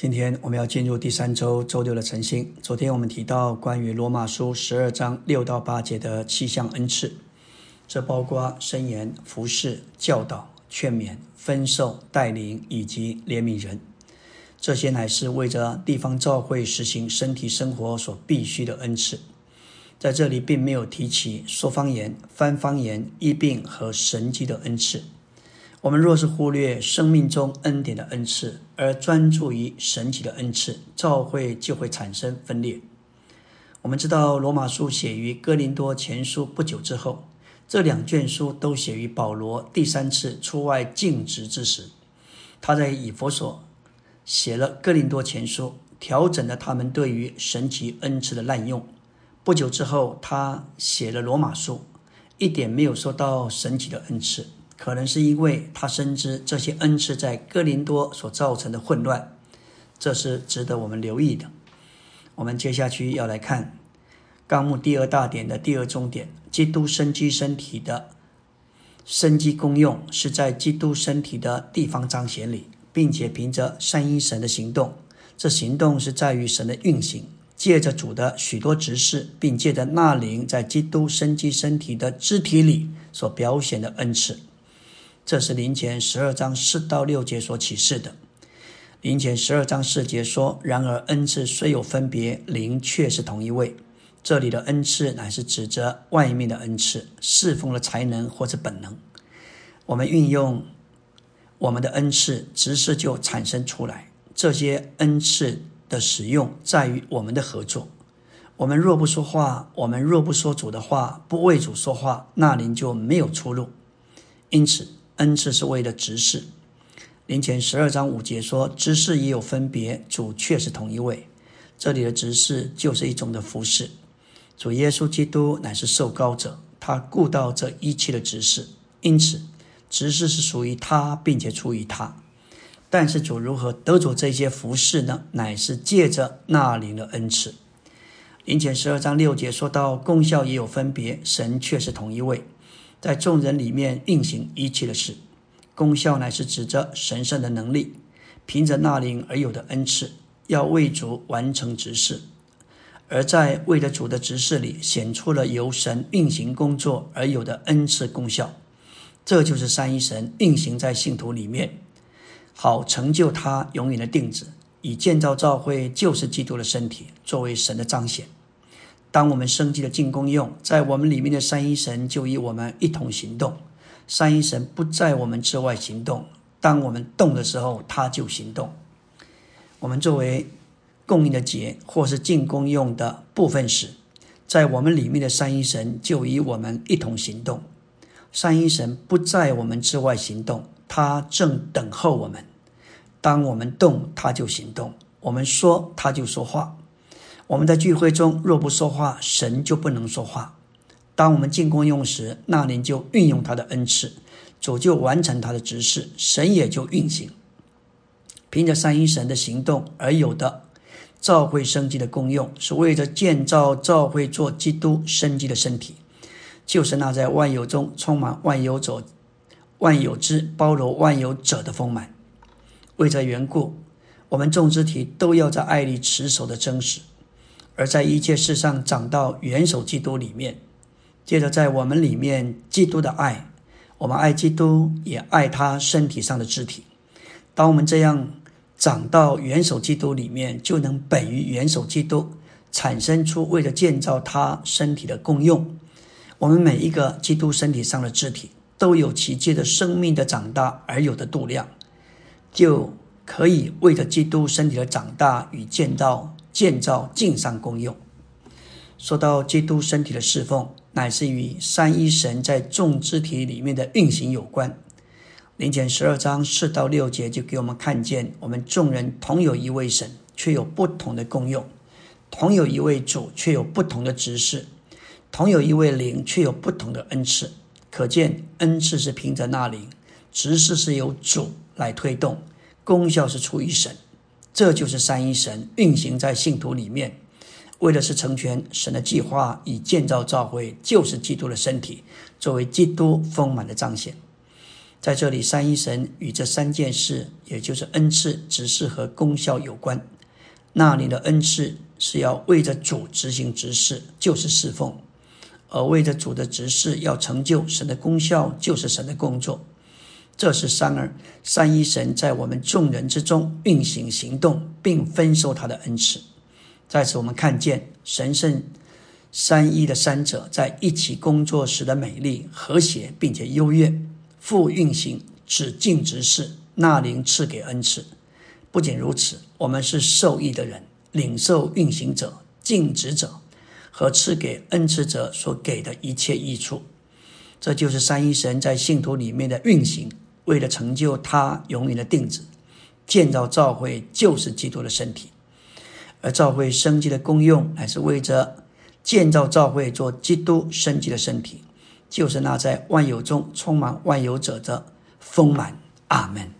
今天我们要进入第三周周六的晨星。昨天我们提到关于罗马书十二章六到八节的七项恩赐，这包括申言、服侍、教导、劝勉、分授、带领以及怜悯人。这些乃是为着地方教会实行身体生活所必须的恩赐。在这里并没有提起说方言、翻方言、医病和神迹的恩赐。我们若是忽略生命中恩典的恩赐，而专注于神奇的恩赐，教会就会产生分裂。我们知道，罗马书写于哥林多前书不久之后，这两卷书都写于保罗第三次出外尽职之时。他在以佛所写了哥林多前书，调整了他们对于神奇恩赐的滥用。不久之后，他写了罗马书，一点没有说到神奇的恩赐，可能是因为他深知这些恩赐在哥林多所造成的混乱，这是值得我们留意的。我们接下去要来看纲目第二大点的第二重点：基督生机身体的生机功用是在基督身体的地方彰显里，并且凭着三一神的行动，这行动是在于神的运行。借着主的许多执事，并借着那灵在基督生机身体的肢体里所表现的恩赐，这是灵前十二章四到六节所启示的。灵前十二章四节说：“然而恩赐虽有分别，灵却是同一位。”这里的恩赐乃是指着外面的恩赐，侍奉的才能或者本能。我们运用我们的恩赐，执事就产生出来。这些恩赐。的使用在于我们的合作。我们若不说话，我们若不说主的话，不为主说话，那灵就没有出路。因此，恩赐是为了执事。灵前十二章五节说，执事也有分别，主却是同一位。这里的执事就是一种的服侍。主耶稣基督乃是受高者，他顾到这一切的执事，因此执事是属于他，并且出于他。但是主如何得着这些服饰呢？乃是借着那灵的恩赐。灵前十二章六节说到，功效也有分别，神却是同一位，在众人里面运行一切的事。功效乃是指着神圣的能力，凭着那灵而有的恩赐，要为主完成职事。而在为了主的职事里，显出了由神运行工作而有的恩赐功效。这就是三一神运行在信徒里面。好成就他永远的定旨，以建造教会，就是基督的身体，作为神的彰显。当我们升级的进攻用，在我们里面的三一神就与我们一同行动。三一神不在我们之外行动，当我们动的时候，他就行动。我们作为供应的节，或是进攻用的部分时，在我们里面的三一神就与我们一同行动。三一神不在我们之外行动，他正等候我们。当我们动，他就行动；我们说，他就说话。我们在聚会中若不说话，神就不能说话。当我们进攻用时，那灵就运用他的恩赐，主就完成他的指示，神也就运行。凭着三一神的行动而有的召会生机的功用，是为着建造召会做基督生机的身体，就是那在万有中充满万有者、万有之包罗万有者的丰满。为这缘故，我们众肢体都要在爱里持守的真实，而在一切事上长到元首基督里面。接着，在我们里面，基督的爱，我们爱基督，也爱他身体上的肢体。当我们这样长到元首基督里面，就能本于元首基督，产生出为了建造他身体的功用。我们每一个基督身体上的肢体，都有其借着生命的长大而有的度量。就可以为着基督身体的长大与建造、建造敬上功用。说到基督身体的侍奉，乃是与三一神在众肢体里面的运行有关。灵前十二章四到六节就给我们看见，我们众人同有一位神，却有不同的功用；同有一位主，却有不同的指示；同有一位灵，却有不同的恩赐。可见恩赐是凭着那灵，指示是由主。来推动功效是出于神，这就是三一神运行在信徒里面，为的是成全神的计划，以建造教会，就是基督的身体，作为基督丰满的彰显。在这里，三一神与这三件事，也就是恩赐、执事和功效有关。那里的恩赐是要为着主执行执事，就是侍奉；而为着主的执事要成就神的功效，就是神的工作。这是三二三一神在我们众人之中运行行动，并分受他的恩赐。在此，我们看见神圣三一的三者在一起工作时的美丽、和谐，并且优越。复运行，只尽职事，那灵赐给恩赐。不仅如此，我们是受益的人，领受运行者、尽职者和赐给恩赐者所给的一切益处。这就是三一神在信徒里面的运行。为了成就他永远的定旨，建造教会就是基督的身体，而教会生机的功用，乃是为着建造教会做基督生机的身体，就是那在万有中充满万有者的丰满。阿门。